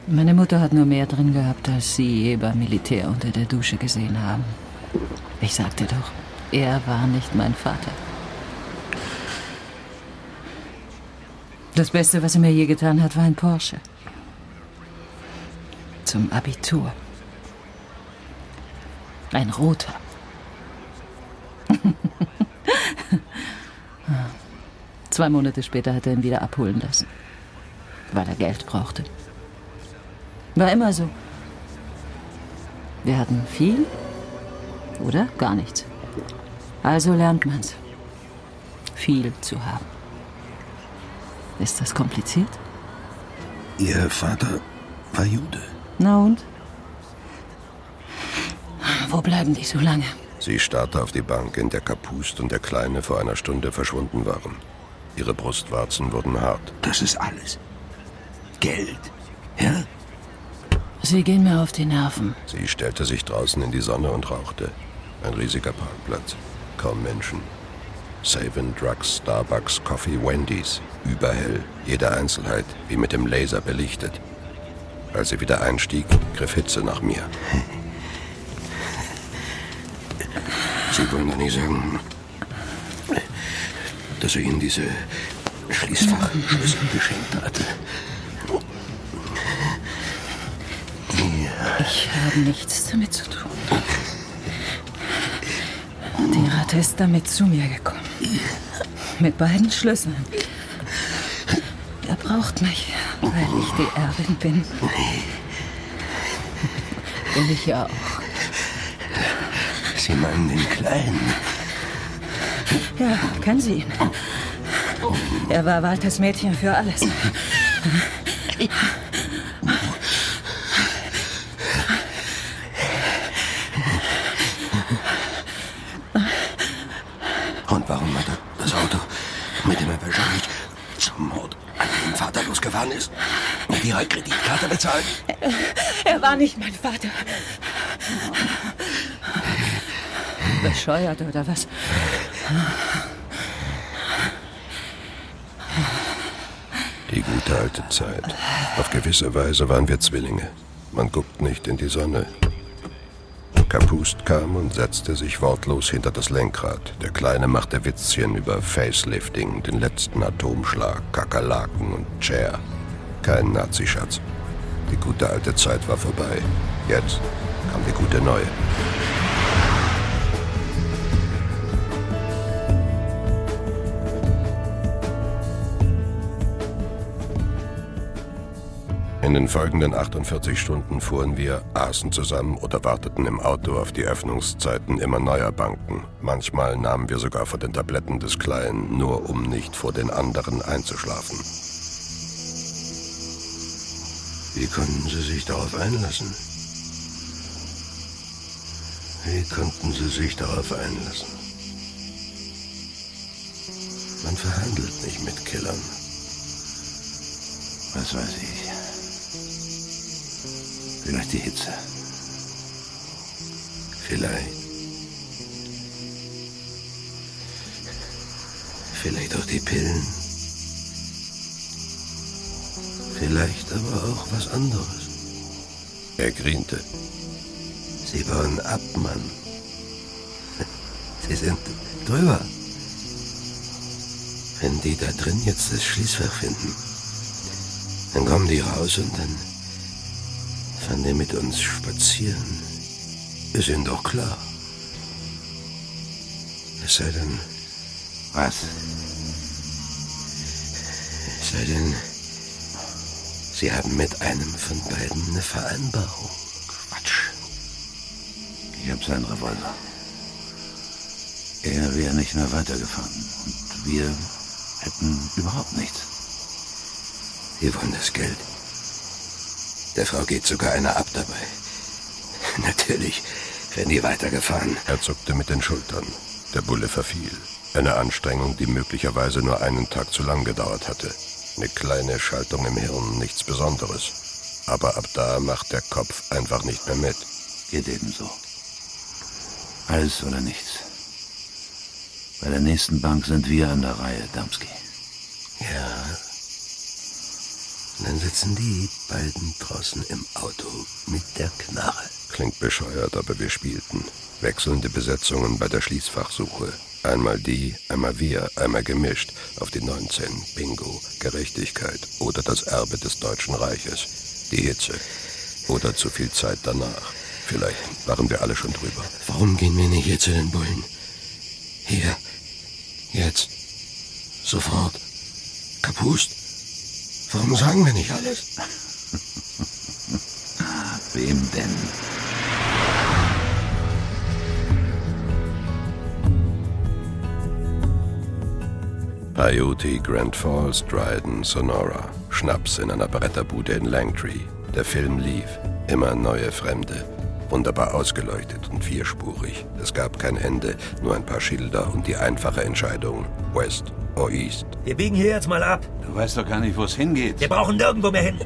[SPEAKER 10] Meine Mutter hat nur mehr drin gehabt, als Sie je beim Militär unter der Dusche gesehen haben. Ich sagte doch, er war nicht mein Vater. Das Beste, was er mir je getan hat, war ein Porsche. Zum Abitur. Ein roter. Zwei Monate später hat er ihn wieder abholen lassen, weil er Geld brauchte. War immer so. Wir hatten viel oder gar nichts. Also lernt man's. Viel zu haben. Ist das kompliziert?
[SPEAKER 3] Ihr Vater war Jude.
[SPEAKER 10] Na und? Wo bleiben die so lange?
[SPEAKER 2] Sie starrte auf die Bank, in der Kapust und der Kleine vor einer Stunde verschwunden waren. Ihre Brustwarzen wurden hart.
[SPEAKER 3] Das ist alles. Geld. Ja?
[SPEAKER 10] Sie gehen mir auf die Nerven.
[SPEAKER 2] Sie stellte sich draußen in die Sonne und rauchte. Ein riesiger Parkplatz. Kaum Menschen. Savin, Drugs, Starbucks, Coffee, Wendy's. Überhell. Jede Einzelheit, wie mit dem Laser belichtet. Als sie wieder einstieg, griff Hitze nach mir.
[SPEAKER 3] Sie wollen doch nicht sagen, dass er Ihnen diese Schließfachschlüssel geschenkt hatte.
[SPEAKER 10] Ich habe nichts damit zu tun. Die Ratte ist damit zu mir gekommen. Mit beiden Schlüsseln. Er braucht mich, weil ich die Erbin bin. Bin ich ja auch.
[SPEAKER 3] Sie meinen den Kleinen?
[SPEAKER 10] Ja, kennen Sie ihn? Er war Walters Mädchen für alles.
[SPEAKER 3] Und warum hat er das Auto, mit dem er wahrscheinlich zum Mord an Ihren Vater losgefahren ist, mit Ihrer Kreditkarte bezahlt?
[SPEAKER 10] Er war nicht mein Vater. Bescheuert oder was?
[SPEAKER 2] Die gute alte Zeit. Auf gewisse Weise waren wir Zwillinge. Man guckt nicht in die Sonne. Kapust kam und setzte sich wortlos hinter das Lenkrad. Der Kleine machte Witzchen über Facelifting, den letzten Atomschlag, Kakerlaken und Chair. Kein Nazischatz. Die gute alte Zeit war vorbei. Jetzt kam die gute neue. In den folgenden 48 Stunden fuhren wir, aßen zusammen oder warteten im Auto auf die Öffnungszeiten immer neuer Banken. Manchmal nahmen wir sogar von den Tabletten des Kleinen, nur um nicht vor den anderen einzuschlafen.
[SPEAKER 3] Wie konnten Sie sich darauf einlassen? Wie konnten Sie sich darauf einlassen? Man verhandelt nicht mit Killern.
[SPEAKER 4] Was weiß ich. Vielleicht die Hitze.
[SPEAKER 3] Vielleicht. Vielleicht auch die Pillen. Vielleicht aber auch was anderes.
[SPEAKER 2] Er griente.
[SPEAKER 3] Sie bauen ab, Mann. Sie sind drüber. Wenn die da drin jetzt das Schließfach finden, dann kommen die raus und dann fahren die mit uns spazieren. Ist Ihnen doch klar. Es sei denn.
[SPEAKER 4] Was?
[SPEAKER 3] Es sei denn. Sie haben mit einem von beiden eine Vereinbarung.
[SPEAKER 4] Quatsch. Ich hab seinen Revolver. Er wäre nicht mehr weitergefahren. Und wir hätten überhaupt nichts.
[SPEAKER 3] Wir wollen das Geld. Der Frau geht sogar einer ab dabei. Natürlich, wenn die weitergefahren.
[SPEAKER 2] Er zuckte mit den Schultern. Der Bulle verfiel. Eine Anstrengung, die möglicherweise nur einen Tag zu lang gedauert hatte. Eine kleine Schaltung im Hirn, nichts Besonderes. Aber ab da macht der Kopf einfach nicht mehr mit.
[SPEAKER 4] Geht ebenso. Alles oder nichts. Bei der nächsten Bank sind wir an der Reihe, Damski.
[SPEAKER 3] Ja. Und dann sitzen die beiden draußen im Auto mit der Knarre.
[SPEAKER 2] Klingt bescheuert, aber wir spielten. Wechselnde Besetzungen bei der Schließfachsuche. Einmal die, einmal wir, einmal gemischt auf die 19. Bingo, Gerechtigkeit oder das Erbe des Deutschen Reiches. Die Hitze. Oder zu viel Zeit danach. Vielleicht waren wir alle schon drüber.
[SPEAKER 3] Warum gehen wir nicht hier zu den Bullen? Hier. Jetzt. Sofort. Kapust. Warum sagen wir nicht alles?
[SPEAKER 4] Wem denn?
[SPEAKER 2] Peyote, Grand Falls, Dryden, Sonora. Schnaps in einer Bretterbude in Langtree. Der Film lief. Immer neue Fremde. Wunderbar ausgeleuchtet und vierspurig. Es gab kein Ende, nur ein paar Schilder und die einfache Entscheidung. West or East.
[SPEAKER 11] Wir biegen hier jetzt mal ab.
[SPEAKER 4] Du weißt doch gar nicht, wo es hingeht.
[SPEAKER 11] Wir brauchen nirgendwo mehr hin.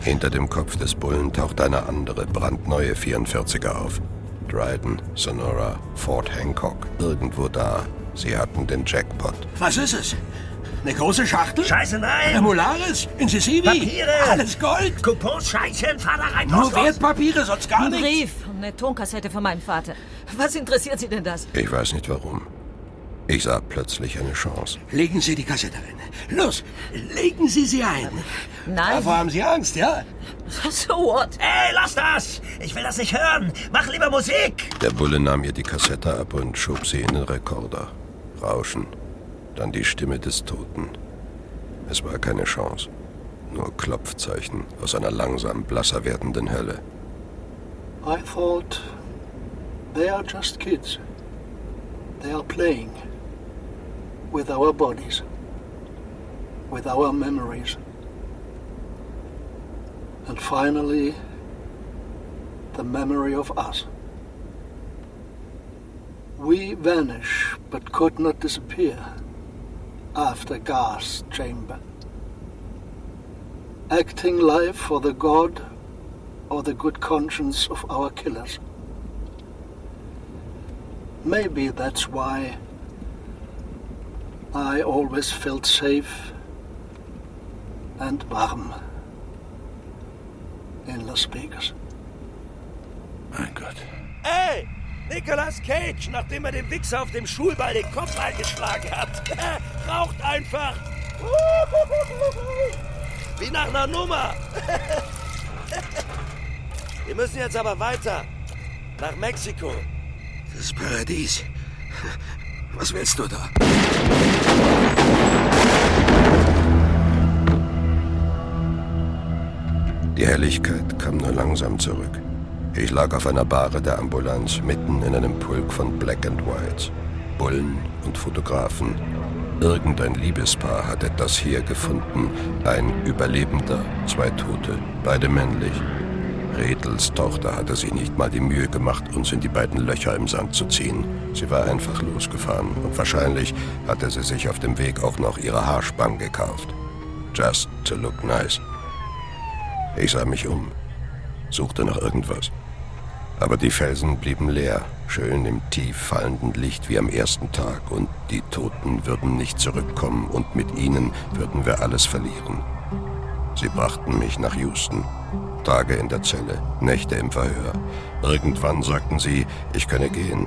[SPEAKER 2] Hinter dem Kopf des Bullen taucht eine andere, brandneue 44er auf. Dryden, Sonora, Fort Hancock. Irgendwo da. Sie hatten den Jackpot.
[SPEAKER 12] Was ist es? Eine große Schachtel?
[SPEAKER 11] Scheiße, nein.
[SPEAKER 12] Remularis? Incisivi?
[SPEAKER 11] Papiere.
[SPEAKER 12] Alles Gold?
[SPEAKER 11] Coupons, Scheißchen, fahr da rein.
[SPEAKER 12] Nur
[SPEAKER 11] los.
[SPEAKER 12] Wertpapiere, sonst gar
[SPEAKER 5] Ein
[SPEAKER 12] nichts.
[SPEAKER 5] Brief und eine Tonkassette von meinem Vater. Was interessiert Sie denn das?
[SPEAKER 2] Ich weiß nicht warum. Ich sah plötzlich eine Chance.
[SPEAKER 12] Legen Sie die Kassette ein. Los, legen Sie sie ein.
[SPEAKER 5] Nein.
[SPEAKER 12] Davor haben Sie Angst, ja?
[SPEAKER 5] So what?
[SPEAKER 11] Ey, lass das! Ich will das nicht hören. Mach lieber Musik.
[SPEAKER 2] Der Bulle nahm ihr die Kassette ab und schob sie in den Rekorder. Rauschen. Dann die Stimme des Toten. Es war keine Chance. Nur Klopfzeichen aus einer langsam blasser werdenden Hölle.
[SPEAKER 13] I thought they are just kids. They are playing with our bodies, with our memories. And finally, the memory of us. We vanish but could not disappear after gas chamber. Acting life for the God or the good conscience of our killers. Maybe that's why I always felt safe and warm in Las Vegas.
[SPEAKER 4] Mein Gott.
[SPEAKER 11] Ey, Nicolas Cage, nachdem er dem Wichser auf dem Schulball den Kopf eingeschlagen hat. Raucht einfach. Wie nach einer Nummer. Wir müssen jetzt aber weiter. Nach Mexiko.
[SPEAKER 3] Das Paradies. Was willst du da?
[SPEAKER 2] Die Helligkeit kam nur langsam zurück. Ich lag auf einer Bahre der Ambulanz mitten in einem Pulk von Black and Whites. Bullen und Fotografen. Irgendein Liebespaar hat etwas hier gefunden. Ein Überlebender, zwei Tote, beide männlich. Redels Tochter hatte sich nicht mal die Mühe gemacht, uns in die beiden Löcher im Sand zu ziehen. Sie war einfach losgefahren und wahrscheinlich hatte sie sich auf dem Weg auch noch ihre Haarspangen gekauft. Just to look nice. Ich sah mich um, suchte nach irgendwas. Aber die Felsen blieben leer, schön im tief fallenden Licht wie am ersten Tag, und die Toten würden nicht zurückkommen, und mit ihnen würden wir alles verlieren. Sie brachten mich nach Houston. Tage in der Zelle, Nächte im Verhör. Irgendwann sagten sie, ich könne gehen.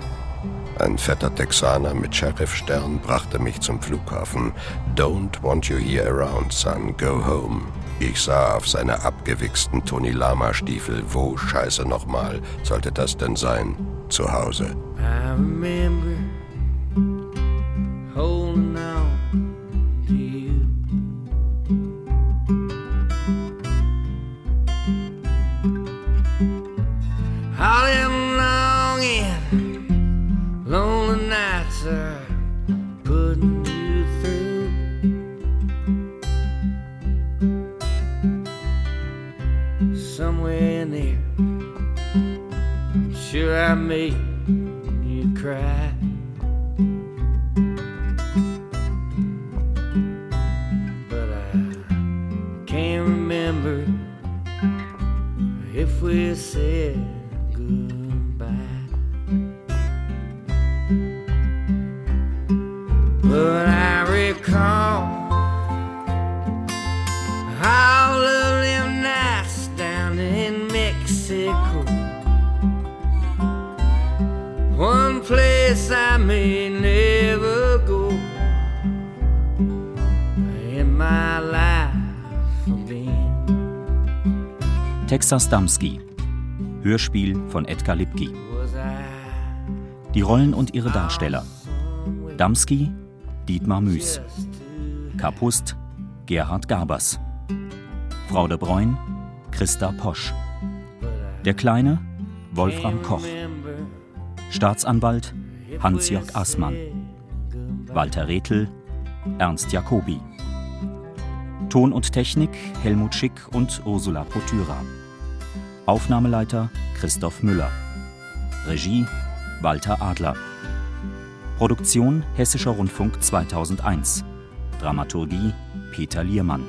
[SPEAKER 2] Ein fetter Texaner mit Sheriff-Stern brachte mich zum Flughafen. Don't want you here around, son. Go home. Ich sah auf seine abgewichsten Tony Lama Stiefel. Wo, scheiße nochmal, sollte das denn sein? Zu Hause.
[SPEAKER 6] Sure I made you cry. But I can't remember if we said goodbye. But I recall
[SPEAKER 1] Texas Damski. Hörspiel von Edgar Lipki. Die Rollen und ihre Darsteller. Damski, Dietmar Müß. Kapust, Gerhard Gabers. Frau de Bruyn, Christa Posch. Der Kleine, Wolfram Koch. Staatsanwalt, Hans-Jörg Aßmann. Walter Rethel, Ernst Jacobi. Ton und Technik Helmut Schick und Ursula Potyra. Aufnahmeleiter Christoph Müller. Regie Walter Adler. Produktion Hessischer Rundfunk 2001. Dramaturgie Peter Liermann.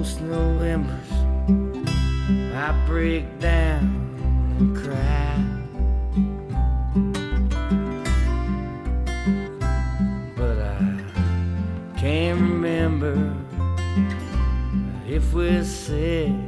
[SPEAKER 6] Most Novembers I break down and cry. But I can't remember if we said